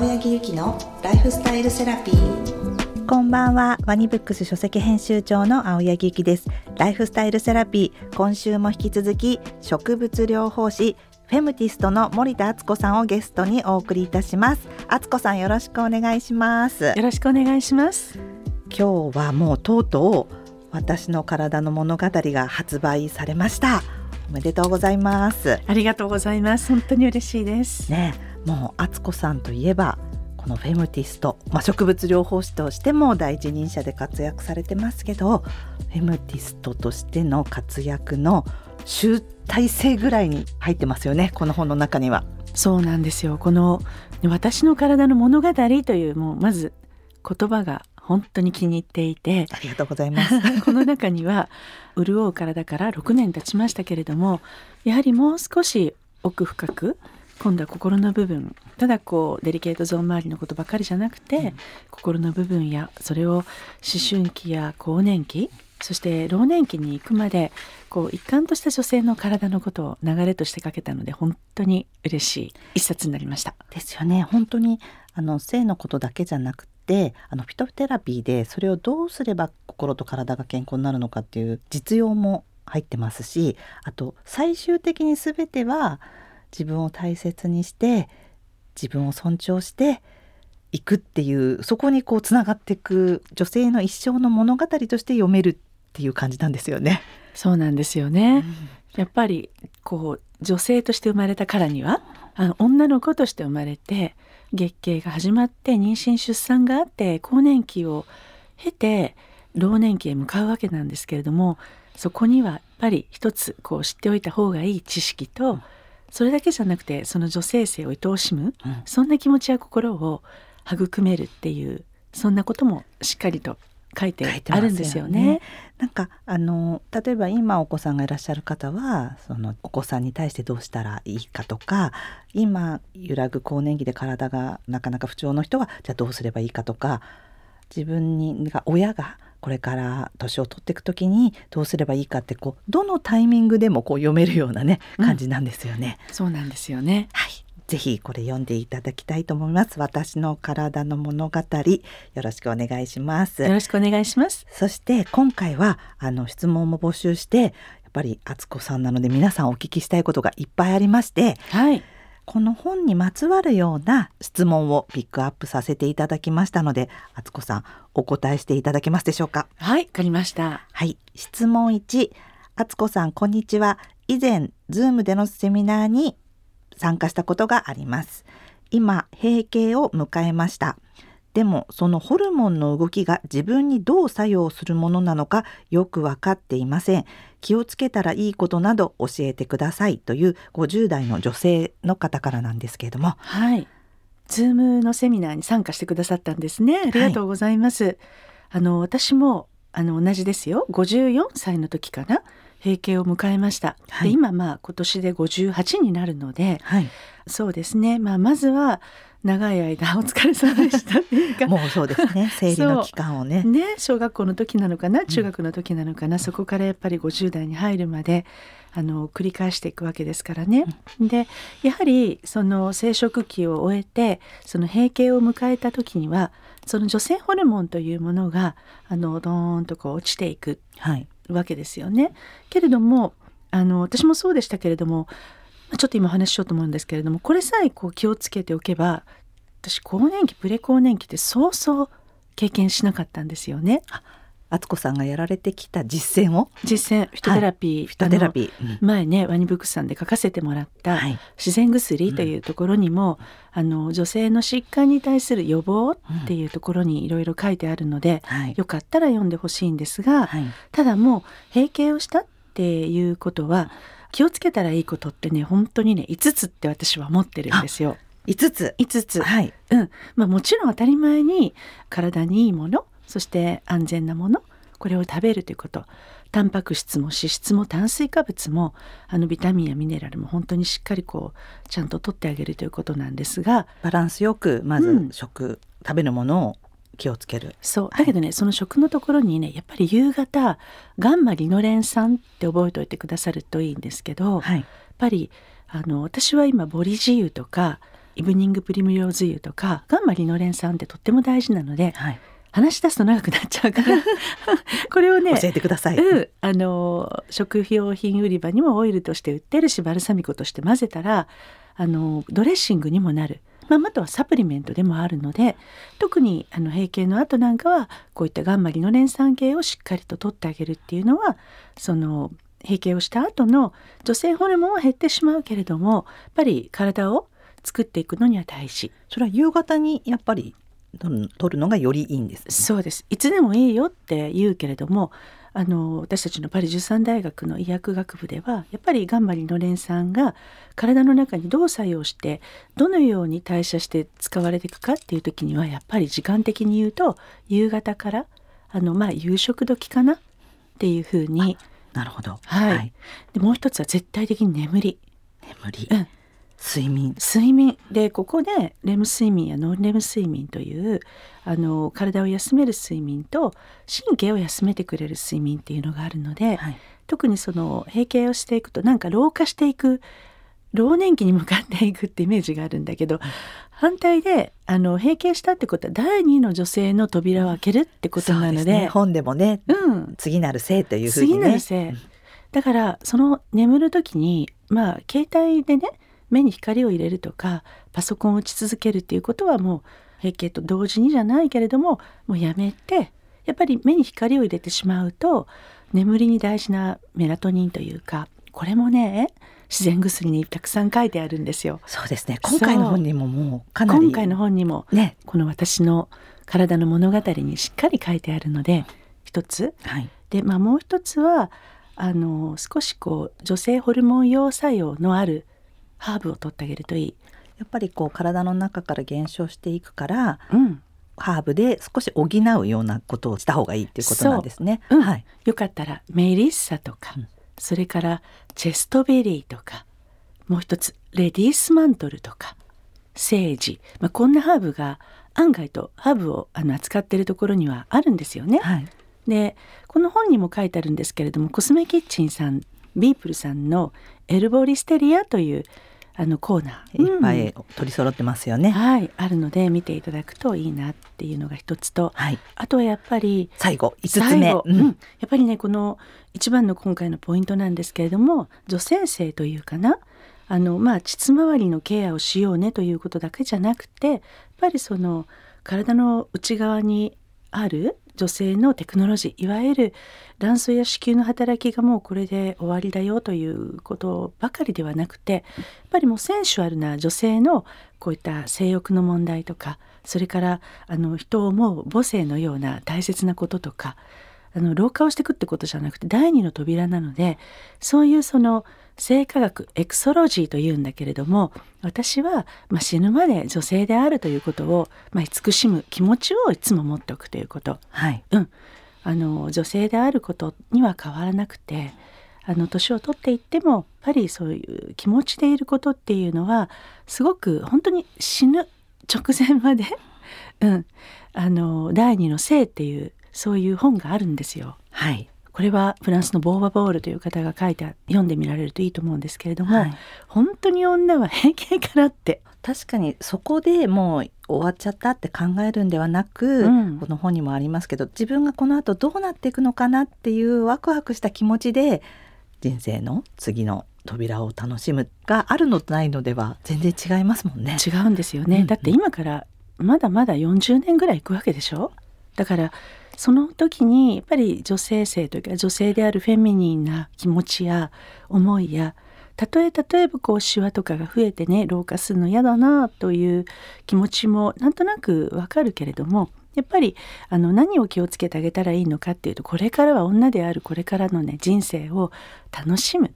青柳ゆきのライフスタイルセラピー。こんばんは。ワニブックス書籍編集長の青柳ゆきです。ライフスタイルセラピー。今週も引き続き植物療法士フェムティストの森田敦子さんをゲストにお送りいたします。敦子さんよろしくお願いします。よろしくお願いします。今日はもうとうとう私の体の物語が発売されました。おめでとうございます。ありがとうございます。本当に嬉しいです。ねもう敦子さんといえばこのフェムティスト、まあ、植物療法士としても第一人者で活躍されてますけどフェムティストとしての活躍の集大成ぐらいに入ってますよねこの本の中には。そうなんですよこの「私の体の物語」というもうまず言葉が本当に気に入っていてありがとうございます この中には潤う体から6年経ちましたけれどもやはりもう少し奥深く今度は心の部分。ただこうデリケートゾーン周りのことばかりじゃなくて、うん、心の部分やそれを思春期や更年期そして老年期に行くまでこう一貫とした女性の体のことを流れとして書けたので本当に嬉しい一冊になりました。ですよね。本当にあの性のことだけじゃなくであのフィトテラピーでそれをどうすれば心と体が健康になるのかっていう実用も入ってますしあと最終的に全ては自分を大切にして自分を尊重していくっていうそこにこうつながっていく女性の一生の物語として読めるっていう感じなんですよね。そうなんですよね、うん、やっぱりこう女性として生まれたからにはあの女の子として生まれて月経が始まって妊娠出産があって更年期を経て老年期へ向かうわけなんですけれどもそこにはやっぱり一つこう知っておいた方がいい知識と、うん、それだけじゃなくてその女性性を愛おしむ、うん、そんな気持ちや心を育めるっていうそんなこともしっかりと書いてあるんですよね。よねなんかあの例えば今お子さんがいらっしゃる方はそのお子さんに対してどうしたらいいかとか今揺らぐ更年期で体がなかなか不調の人はじゃあどうすればいいかとか自分にが親がこれから年を取っていく時にどうすればいいかってこうどのタイミングでもこう読めるようなね感じなんですよね。うん、そうなんですよね。はい。ぜひこれ読んでいただきたいと思います。私の体の物語、よろしくお願いします。よろしくお願いします。そして今回はあの質問も募集して、やっぱり敦子さんなので皆さんお聞きしたいことがいっぱいありまして、はい。この本にまつわるような質問をピックアップさせていただきましたので、敦子さんお答えしていただけますでしょうか？はい、わかりました。はい、質問1、敦子さんこんにちは。以前ズームでのセミナーに参加したことがあります。今、閉経を迎えました。でもそのホルモンの動きが自分にどう作用するものなのかよく分かっていません。気をつけたらいいことなど教えてくださいという50代の女性の方からなんですけれども。はい。ズームのセミナーに参加してくださったんですね。ありがとうございます。はい、あの私もあの同じですよ。54歳の時かな。閉経を迎えました、はい、で今まあ今年で58になるので、はい、そうですね、まあ、まずは長い間 お疲れ様でしたもうそうですね。生理の期間をね。ね小学校の時なのかな？中学の時なのかな、うん、そこからやっぱり50代に入るまであの繰り返していくわけですからね。うん、でやはりその生殖期を終えてその閉経を迎えた時にはその女性ホルモンというものがあのドーンとこう落ちていく。はい。わけですよね。けれどもあの私もそうでしたけれどもちょっと今話しようと思うんですけれどもこれさえこう気をつけておけば私更年期プレ更年期ってそうそう経験しなかったんですよね。敦子さんがやられてきた実践を？実践フィトテラピー、はい、フィトテラピー、うん、前ねワニブックスさんで書かせてもらった自然薬というところにも、うん、あの女性の疾患に対する予防っていうところにいろいろ書いてあるので、うん。よかったら読んでほしいんですが、はい、ただもう閉経をしたっていうことは気をつけたらいいことってね本当にね5つって私は思ってるんですよ。5つ。5つ、はい。うん。まあ、もちろん当たり前に体にいいものそして安全なものこれを食べるということ。タンパク質も脂質も炭水化物もあのビタミンやミネラルも本当にしっかりこうちゃんと取ってあげるということなんですが。バランスよくまず食、うん、食べるものを気をつける。そう。だけどね、はい、その食のところにねやっぱり夕方ガンマリノレン酸って覚えておいてくださるといいんですけど、はい、やっぱりあの私は今ボリジ油とかイブニングプリムローズ油とかガンマリノレン酸ってとっても大事なのではい、話し出すと長くなっちゃうから これをね教えてください。うん、あの食料品売り場にもオイルとして売ってるしバルサミコとして混ぜたらあのドレッシングにもなる、まあ、あとはサプリメントでもあるので特にあの閉経の後なんかはこういったガンマリノレン酸系をしっかりと取ってあげるっていうのはその閉経をした後の女性ホルモンは減ってしまうけれどもやっぱり体を作っていくのには大事。それは夕方にやっぱり取る取るのがよりいいんですね、そうですいつでもいいよって言うけれどもあの私たちのパリ十三大学の医薬学部ではやっぱりガンマリノレン酸が体の中にどう作用してどのように代謝して使われていくかっていう時にはやっぱり時間的に言うと夕方からあのまあ夕食時かな？っていうふうになるほど。はい。でもう一つは絶対的に眠り。眠り、うん睡眠。睡眠でここでレム睡眠やノンレム睡眠というあの体を休める睡眠と神経を休めてくれる睡眠っていうのがあるので、はい。特にその閉経をしていくとなんか老化していく老年期に向かっていくってイメージがあるんだけど反対であの閉経したってことは第二の女性の扉を開けるってことなのでね、本でもね、うん、次なる性というふうに次ね。なる性だからその眠る時にまあ携帯でね目に光を入れるとかパソコンを打ち続けるっていうことはもう閉経と同時にじゃないけれどももうやめてやっぱり目に光を入れてしまうと眠りに大事なメラトニンというかこれもね自然薬にたくさん書いてあるんですよ。そうですね。今回の本にももうかなり今回の本にもね。この私の体の物語にしっかり書いてあるので一つはい。で、まあ、もう一つはあの少しこう女性ホルモン用作用のあるハーブを取ってあげるといい。やっぱりこう体の中から減少していくからうん、ハーブで少し補うようなことをした方がいいっていうことなんですね。うんはい。よかったらメリッサとか、うんそれからチェストベリーとかもう一つレディースマントルとかセージ、まあ、こんなハーブが案外とハーブをあの扱ってるところにはあるんですよね。はい。でこの本にも書いてあるんですけれどもコスメキッチンさんビープルさんの「エルボリステリア」というあのコーナーいっぱうんい取り揃ってますよね。はい、あるので見ていただくといいなっていうのが一つとはい。あとはやっぱり最後五つ目。ううんん、やっぱりねこの一番の今回のポイントなんですけれども女性性というかなあのまあ膣周りのケアをしようねということだけじゃなくてやっぱりその体の内側にある女性のテクノロジーいわゆる卵巣や子宮の働きがもうこれで終わりだよということばかりではなくてやっぱりもうセンシュアルな女性のこういった性欲の問題とかそれからあの人を思う母性のような大切なこととかあの老化をしていくってことじゃなくて第二の扉なのでそういうその性科学エクソロジーというんだけれども私は、まあ、死ぬまで女性であるということを、まあ、慈しむ気持ちをいつも持っておくということ。はい。あの女性であることには変わらなくてあの年を取っていってもやっぱりそういう気持ちでいることっていうのはすごく本当に死ぬ直前まで、うん、あの第二の性っていうそういう本があるんですよ。はい。これはフランスのボーバ・ボールという方が書いて読んでみられるといいと思うんですけれども、はい本当に女は閉経からって確かにそこでもう終わっちゃったって考えるんではなく、うんこの本にもありますけど自分がこの後どうなっていくのかなっていうワクワクした気持ちで人生の次の扉を楽しむがあるのとないのでは全然違いますもんね。違うんですよね、うんうんだって今からまだまだ40年ぐらい行くわけでしょ？だからその時にやっぱり女性性というか女性であるフェミニンな気持ちや思いやたとえ例えばこうシワとかが増えてね老化するの嫌だなという気持ちもなんとなくわかるけれどもやっぱりあの何を気をつけてあげたらいいのかっていうとこれからは女であるこれからのね人生を楽しむっ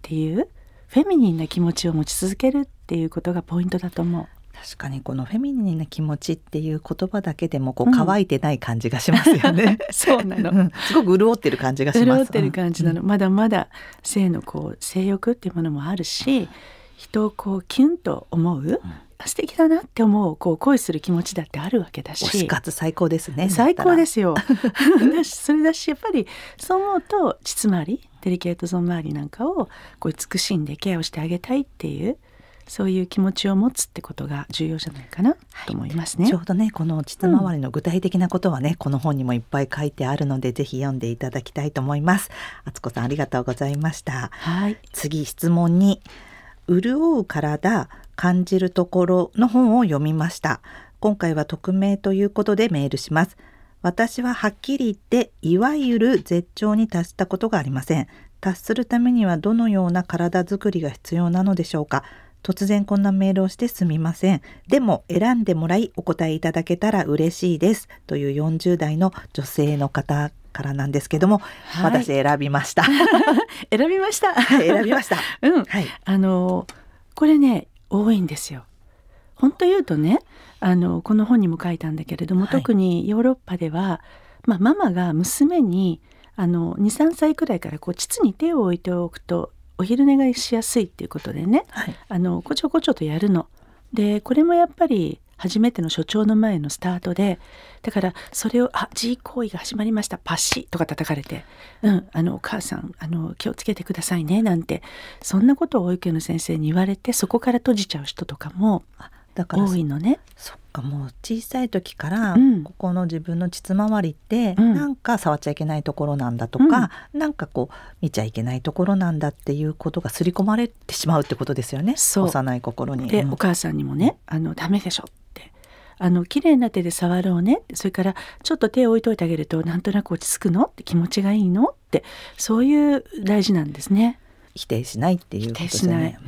ていうフェミニンな気持ちを持ち続けるっていうことがポイントだと思う。確かにこのフェミニンな気持ちっていう言葉だけでもこううん。乾いてない感じがしますよね。そうなの。ん。すごく潤ってる感じがします。潤ってる感じなの、まだまだ性のこう性欲っていうものもあるし人をこうキュンと思う、素敵だなって思うこう恋する気持ちだってあるわけだし。推し活最高ですね。最高ですすよ それだしやっぱりそう思うと膣周りデリケートゾーン周りなんかをこう慈しんでケアをしてあげたいっていうそういう気持ちを持つってことが重要じゃないかなと思いますね。ちょうどねこの膣周りの具体的なことはね、うん、この本にもいっぱい書いてあるのでぜひ読んでいただきたいと思います。敦子さんありがとうございました。はい。次質問に潤う体感じるところの本を読みました。今回は匿名ということでメールします。私ははっきり言っていわゆる絶頂に達したことがありません。達するためにはどのような体づくりが必要なのでしょうか突然こんなメールをしてすみません。でも選んでもらいお答えいただけたら嬉しいです。という40代の女性の方からなんですけども、はい、私選びました。選びました。選びました。うん、はい、あのこれね多いんですよ。本当言うとねあのこの本にも書いたんだけれども、はい、特にヨーロッパでは、まあ、ママが娘にあの23歳くらいからこう膣に手を置いておくとお昼寝がしやすいっていうことでね、はい、あのこちょこちょとやるの。でこれもやっぱり初めての所長の前のスタートでだからそれを「あ G 行為が始まりましたパシッ」とか叩かれて「うんあのお母さんあの気をつけてくださいね」なんてそんなことを保育園の先生に言われてそこから閉じちゃう人とかも多いのね。そっかもう小さい時から、ここの自分の膣周りって、うん、なんか触っちゃいけないところなんだとか、うん、なんかこう見ちゃいけないところなんだっていうことが刷り込まれてしまうってことですよね。幼い心に。で、うん、お母さんにもね「あのダメでしょ」って。あの綺麗な手で触ろうねそれからちょっと手を置いといてあげるとなんとなく落ち着くのって気持ちがいいのってそういう大事なんですね。否定しないっていうことですね。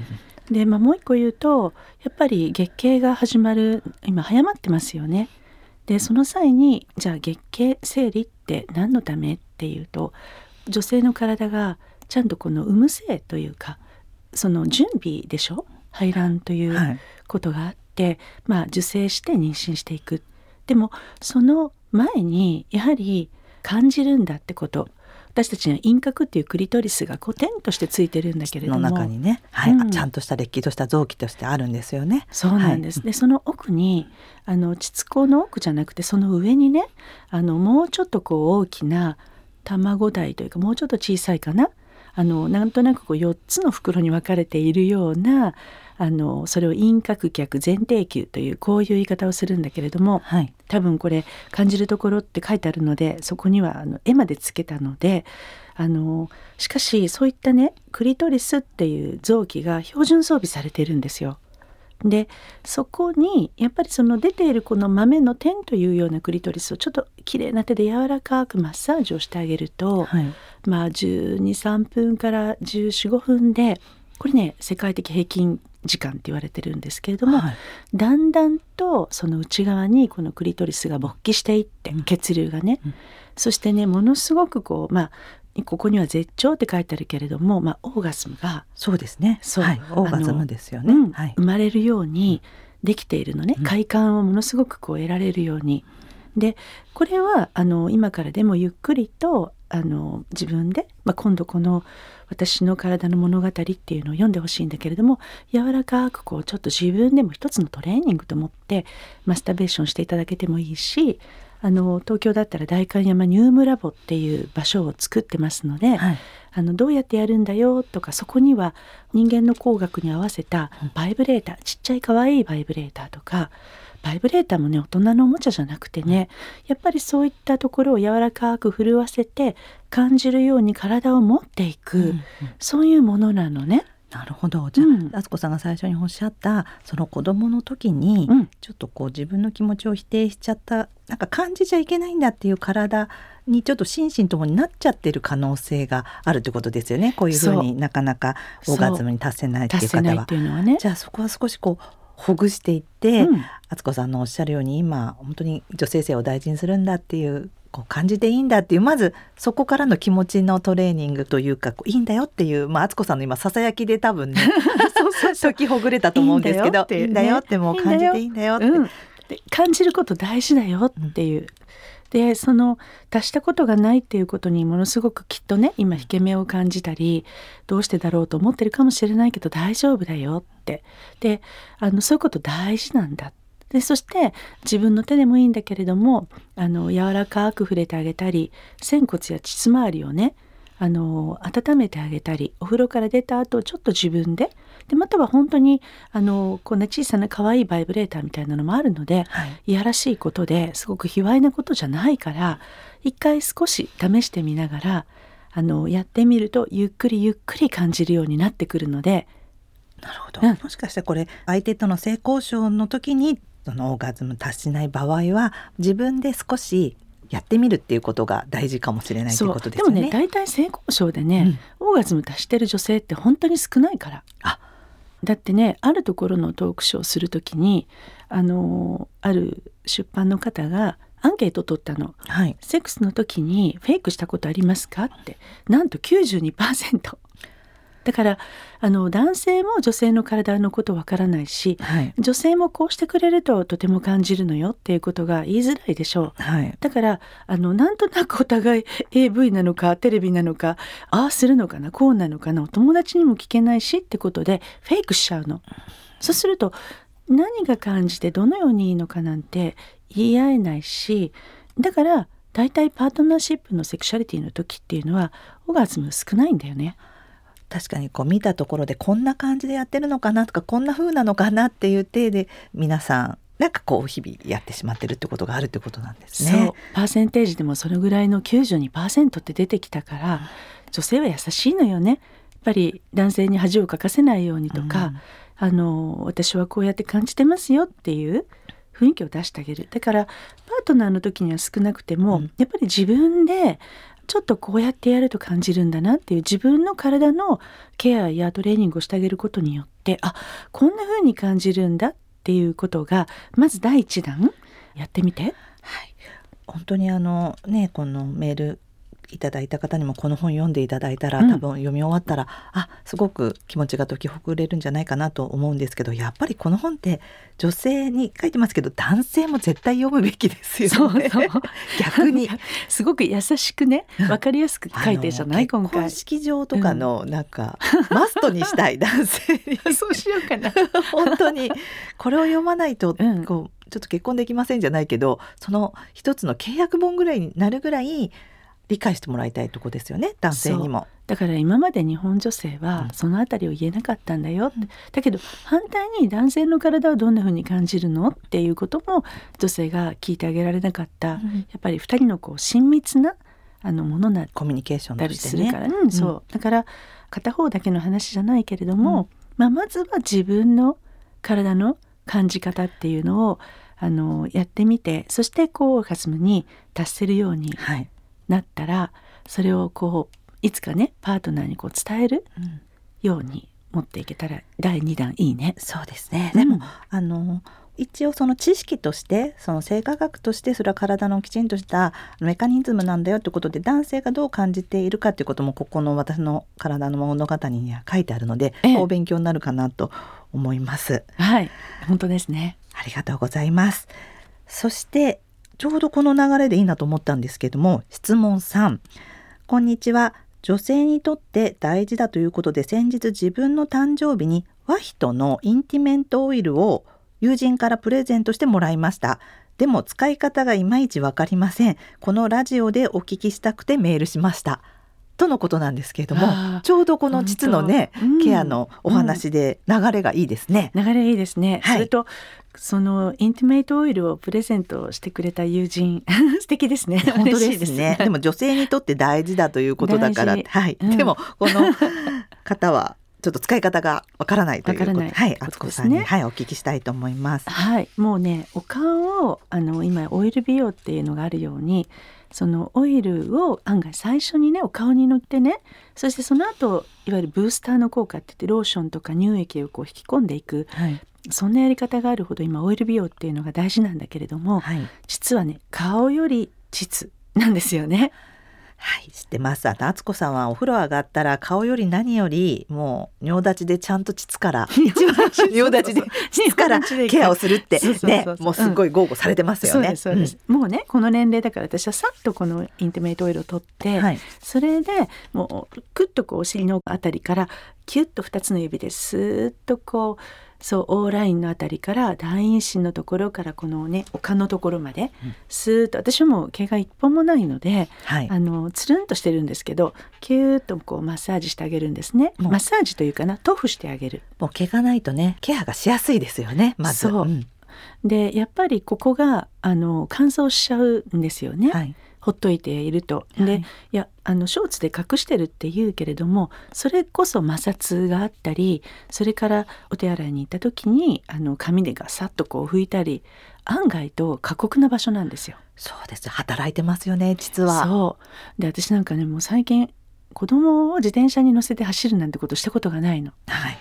で、まあ、もう一個言うとやっぱり月経が始まる今早まってますよね。でその際にじゃあ月経生理って何のためっていうと女性の体がちゃんとこの産む性というかその準備でしょ？排卵ということがあって、はい、まあ受精して妊娠していく。でもその前にやはり感じるんだってこと私たちには陰核っていうクリトリスがこう点としてついてるんだけれども。の中にね、はい、うん、ちゃんとしたれっきとした臓器としてあるんですよね。そうなんです、はい、でその奥にあの膣口の奥じゃなくてその上にねあのもうちょっとこう大きな卵台というかもうちょっと小さいかな。あのなんとなくこう4つの袋に分かれているようなあのそれを陰角脚前提球というこういう言い方をするんだけれども、はい、多分これ感じるところって書いてあるのでそこにはあの絵までつけたのであのしかしそういったねクリトリスっていう臓器が標準装備されてるんですよ。でそこにやっぱりその出ているこの豆の点というようなクリトリスをちょっと綺麗な手で柔らかくマッサージをしてあげると、はい、まあ123分から1415分でこれね世界的平均時間って言われてるんですけれども、はい、だんだんとその内側にこのクリトリスが勃起していって、うん、血流がね、うん、そしてねものすごくこうまあここには絶頂って書いてあるけれども、まあ、オーガスムがそうですね。そう、はい、オーガズムですよね、うんはい、生まれるようにできているのね、快感をものすごくこう得られるように。でこれはあの今からでもゆっくりとあの自分で、まあ、今度この私の体の物語っていうのを読んでほしいんだけれども柔らかくこうちょっと自分でも一つのトレーニングと思ってマスターベーションしていただけてもいいしあの東京だったら代官山ニュームラボっていう場所を作ってますので、はい、あのどうやってやるんだよとかそこには人間の工学に合わせたバイブレーターちっちゃい可愛いバイブレーターとかバイブレーターもね大人のおもちゃじゃなくてねやっぱりそういったところを柔らかく震わせて感じるように体を持っていく、うんうん、そういうものなのね。なるほど。じゃあ、うん、敦子さんが最初におっしゃったその子供の時に、うん、ちょっとこう自分の気持ちを否定しちゃったなんか感じちゃいけないんだっていう体にちょっと心身ともになっちゃってる可能性があるってことですよね。こういうふうになかなかオーガズムに達せないっていう方は。はね、じゃあそこは少しこうほぐしていって、うん、敦子さんのおっしゃるように今本当に女性性を大事にするんだっていうこう感じていいんだっていうまずそこからの気持ちのトレーニングというかいいんだよっていう、まあ、敦子さんの今ささやきで多分ね解きほぐれたと思うんですけどいいんだよって。もう感じていいんだよって。うん。感じること大事だよっていう、でその足したことがないっていうことにものすごくきっとね今引け目を感じたりどうしてだろうと思ってるかもしれないけど大丈夫だよって。であのそういうこと大事なんだ。でそして自分の手でもいいんだけれどもあの柔らかく触れてあげたり仙骨や膣周りをねあの温めてあげたりお風呂から出た後ちょっと自分ででまたは本当にあのこんな小さな可愛いバイブレーターみたいなのもあるので、はい。いやらしいことですごく卑猥なことじゃないから一回少し試してみながらあのやってみるとゆっくりゆっくり感じるようになってくるのでなるほど、うん。もしかしてこれ相手との性交渉の時にそのオーガズム達しない場合は自分で少しやってみるっていうことが大事かもしれないといことですよね。でもね大体性交渉でね、オーガズム達してる女性って本当に少ないから。あだってねあるところのトークショーをする時にあのある出版の方がアンケートを取ったの。はい、セックスの時にフェイクしたことありますかってなんと92%だからあの男性も女性の体のことわからないしはい、女性もこうしてくれるととても感じるのよっていうことが言いづらいでしょうはい、だからあのなんとなくお互い AV なのかテレビなのかああするのかなこうなのかなお友達にも聞けないしってことでフェイクしちゃうの。そうすると何が感じてどのようにいいのかなんて言い合えないしだから大体パートナーシップのセクシャリティの時っていうのはオーガズム少ないんだよね。確かにこう見たところでこんな感じでやってるのかなとかこんな風なのかなっていう体で皆さんなんかこう日々やってしまってるってことがあるってことなんですそう。ね。パーセンテージでもそのぐらいの92%って出てきたから女性は優しいのよね。やっぱり男性に恥をかかせないようにとか、うん。あの私はこうやって感じてますよっていう雰囲気を出してあげる。だからパートナーの時には少なくても、うん。やっぱり自分でちょっとこうやってやると感じるんだなっていう自分の体のケアやトレーニングをしてあげることによってあこんな風に感じるんだっていうことがまず第一弾？やってみて。はい、本当にあのねこのメールいただいた方にもこの本読んでいただいたら、うん。多分読み終わったらあすごく気持ちが解きほぐれるんじゃないかなと思うんですけどやっぱりこの本って女性に書いてますけど男性も絶対読むべきですよね。逆に。すごく優しくね分かりやすく書いてるじゃない？今回。式場とかのなんか、マストにしたい 男性に。そうしようかな。本当に。これを読まないと、うん。こうちょっと結婚できませんじゃないけどその一つの契約本ぐらいになるぐらい理解してもらいたいとこですよね男性にも。だから今まで日本女性はうん。そのあたりを言えなかったんだよって、うん。だけど反対に男性の体はどんな風に感じるの？っていうことも女性が聞いてあげられなかった、やっぱり二人のこう親密なあのものだっコミュニケーションたり。するから、うんそう。だから片方だけの話じゃないけれども、まあ、まずは自分の体の感じ方っていうのをあのやってみてそしてこうオーガズムに達せるようにはい、なったらそれをこういつかねパートナーにこう伝えるうんように持っていけたら第2弾いいね。そうですね。でも、うんあの一応その知識としてその性科学としてそれは体のきちんとしたメカニズムなんだよってことで男性がどう感じているかっていうこともここの私の体の物語には書いてあるので、ええお勉強になるかなと思います。はい本当ですね。ありがとうございます。そしてちょうどこの流れでいいなと思ったんですけども質問3こんにちは。女性にとって大事だということで先日自分の誕生日にワヒトのインティメントオイルを友人からプレゼントしてもらいました。でも使い方がいまいちわかりません。このラジオでお聞きしたくてメールしました。とのことなんですけれどもちょうどこの膣のね、うんケアのお話で流れがいいですね、流れいいですね。はい。それとそのインティメイトオイルをプレゼントしてくれた友人 素敵ですね。本当嬉しいです。ね。でも女性にとって大事だということだから、はい。うん。でもこの方はちょっと使い方がわからないということわからない。はい、敦子さんに、ね。はいお聞きしたいと思います。はい、もうねお顔をあの今オイル美容っていうのがあるようにそのオイルを案外最初にねお顔に塗ってねそしてその後いわゆるブースターの効果って言ってローションとか乳液をこう引き込んでいくはい、そんなやり方があるほど今オイル美容っていうのが大事なんだけれども、はい、実はね顔より膣なんですよね。はい、知ってます。あと敦子さんはお風呂上がったら顔より何よりもう尿立ちでちゃんと膣から 一番尿立ちで膣からケアをするって ねもうすごい豪語されてますよね。そうですそうです、もうねこの年齢だから私はさっとこのインティメイトオイルを取って、うんはい、それでもうクッとこうお尻のあたりからキュッと2つの指ですーっとこうそうオーラインのあたりから大陰唇のところからこのね丘のところまで、うん。スーッと私はもう毛が一本もないのではい。あのつるんとしてるんですけどキューッとこうマッサージしてあげるんですね。マッサージというかな塗布してあげる。もう毛がないとねケアがしやすいですよねまず。そうん。でやっぱりここがあの乾燥しちゃうんですよね、はいほっといていると。で、はいい、やあのショーツで隠してるって言うけれどもそれこそ摩擦があったりそれからお手洗いに行った時にあの髪でガサッとこう拭いたり案外と過酷な場所なんですよ。そうです働いてますよね実はそうで私なんかねもう最近子供を自転車に乗せて走るなんてことしたことがないの。はい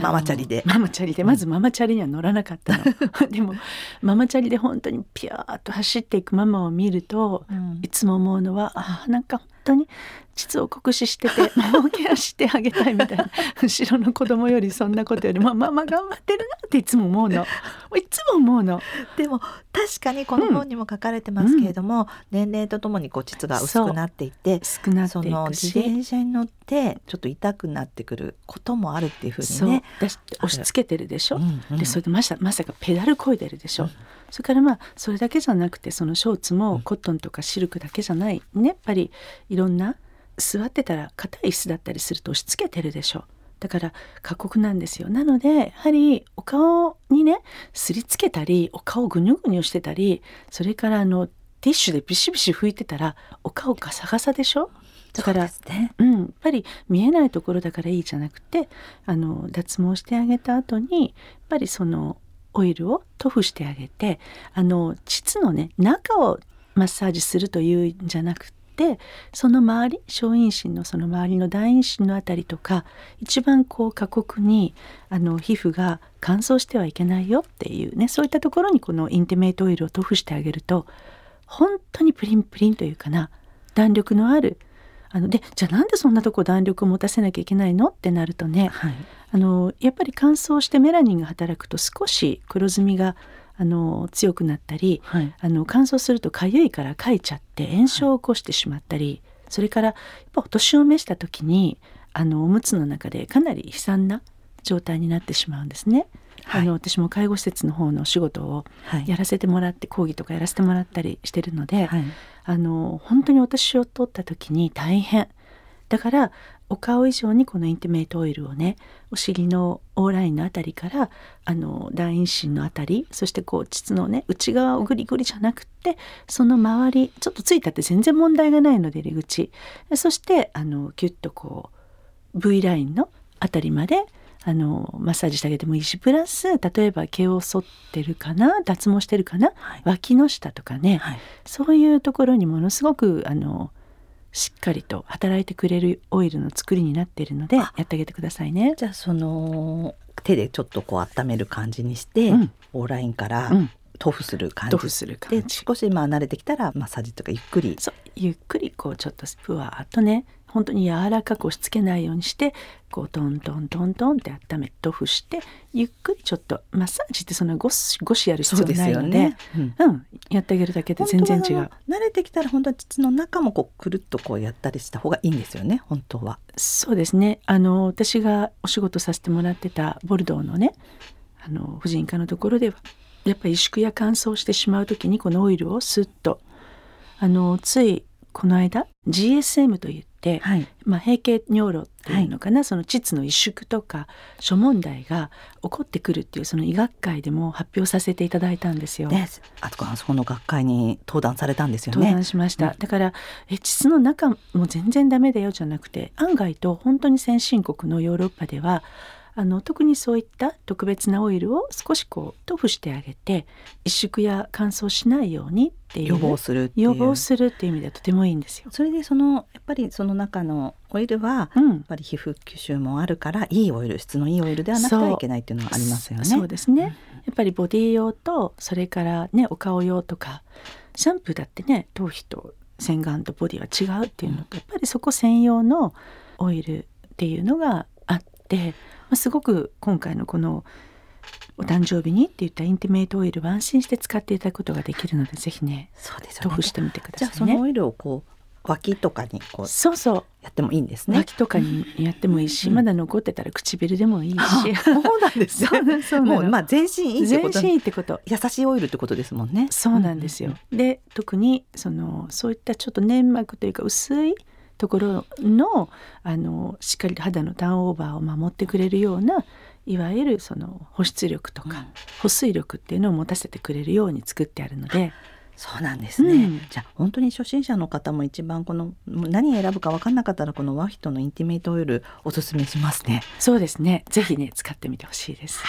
ママチャリで。ママチャリで。まずママチャリには乗らなかったの。でもママチャリで本当にピューッと走っていくママを見るとうん。いつも思うのはあーなんか本当に膣を酷使してて もうケアしてあげたいみたいな。後ろの子供よりそんなことよりもママ頑張ってるなっていつも思うの。いつも思うの。でも確かにこの本にも書かれてますけれども、年齢とともにこう膣が薄くなっていって少なっていそのく自転し車に乗ってちょっと痛くなってくることもあるっていうふうにね。押し付けてるでしょ、うんうん。でそれでまさまさかペダルこいでるでしょ、うん。それからまあそれだけじゃなくてそのショーツうんもコットンとかシルクだけじゃないねやっぱりいろんな座ってたら硬い椅子だったりすると押し付けてるでしょ。だから過酷なんですよ。なのでやはりお顔にねすりつけたりお顔ぐにゅぐにゅしてたりそれからあのティッシュでビシビシ拭いてたらお顔ガサガサでしょ。だからそうね。うん、やっぱり見えないところだからいいじゃなくてあの脱毛してあげた後にやっぱりそのオイルを塗布してあげてあの膣のね中をマッサージするというんじゃなくてその周り小陰唇のその周りの大陰唇のあたりとか一番こう過酷にあの皮膚が乾燥してはいけないよっていうねそういったところにこのインティメイトオイルを塗布してあげると本当にプリンプリンというかな弾力のあるあのでじゃあなんでそんなとこ弾力を持たせなきゃいけないのってなるとねはい。あのやっぱり乾燥してメラニンが働くと少し黒ずみがあの強くなったりはい。あの乾燥するとかゆいからかいちゃって炎症を起こしてしまったり、それからやっぱお年を召した時にあのおむつの中でかなり悲惨な状態になってしまうんですね。はい。あの私も介護施設の方のお仕事をはい。やらせてもらって講義とかやらせてもらったりしてるので、はい。あの本当にお年を取った時に大変。だからお顔以上にこのインティメイトオイルをねお尻のオーラインのあたりからあの大陰唇のあたりそしてこう膣のね内側をグリグリじゃなくってその周りちょっとついたって全然問題がないので入り口。そしてあのキュッとこう V ラインのあたりまであのマッサージしてあげてもいいしプラス例えば毛を剃ってるかな脱毛してるかなはい。脇の下とかね、はい。そういうところにものすごくあのしっかりと働いてくれるオイルの作りになっているのでやあってあげてくださいね。じゃあその手でちょっとこう温める感じにして、うん。オーラインからうん、塗布する感じ、塗布する感でじ。少しまあ慣れてきたらマッサージとかゆっくり。そうゆっくりこうちょっとふわーっとね本当に柔らかく押し付けないようにしてこうトントントントンって温め塗布してゆっくりちょっとマッサージってそんなゴシゴシやる必要ないのでうん。うん、やってあげるだけで全然違う。慣れてきたら本当は膣の中もこうくるっとこうやったりした方がいいんですよね本当は。そうですね。あの私がお仕事させてもらってたボルドーのねあの婦人科のところではやっぱり萎縮や乾燥してしまう時にこのオイルをスッとあのついこの間 GSM といって、はいまあ、閉経尿路っていうのかな、その膣の萎縮とか諸問題が起こってくるっていうその医学会でも発表させていただいたんですよ。ね、あとあそこの学会に登壇されたんですよ登ね。壇しました、うんだからえ膣の中も全然ダメだよじゃなくて案外と本当に先進国のヨーロッパではあの特にそういった特別なオイルを少しこう塗布してあげて萎縮や乾燥しないようにっていう予防するっていう。予防するっていう意味ではとてもいいんですよ。それでそのやっぱりその中のオイルはやっうん、ぱり皮膚吸収もあるからいいオイル質のいいオイルではなくてはいけないっていうのがありますよね。そうですね、やっぱりボディ用とそれからねお顔用とかシャンプーだってね頭皮と洗顔とボディは違うっていうのとやっぱりそこ専用のオイルっていうのがあって、まあ、すごく今回のこのお誕生日にって言ったインティメイトオイルは安心して使っていただくことができるのでぜひねそうですよね。塗布してみてくだじゃあさいね。そのオイルをこう脇とかにこうそうそう。やってもいいんですね。脇とかにやってもいいし、うんまだ残ってたら唇でもいいし。そうなんですそうなのそうなのもうまあ全身いいって全こと。身いいってこと。優しいオイルってことですもんね。そうなんですよ。で特にそのそういったちょっと粘膜というか薄いところのあのしっかりと肌のターンオーバーを守ってくれるようないわゆるその保湿力とか、うん保水力っていうのを持たせてくれるように作ってあるのでそうなんですね。うんじゃあ本当に初心者の方も一番この何選ぶか分かんなかったらこのワヒトのインティメイトオイルおすすめしますね。そうですねぜひね使ってみてほしいです。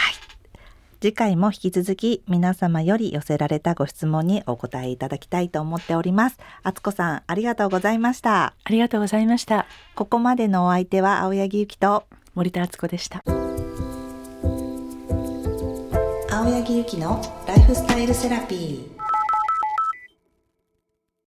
次回も引き続き皆様より寄せられたご質問にお答えいただきたいと思っております。あつこさんありがとうございました。ありがとうございました。ここまでのお相手は青柳ゆきと森田敦子でした。青柳ゆきのライフスタイルセラピー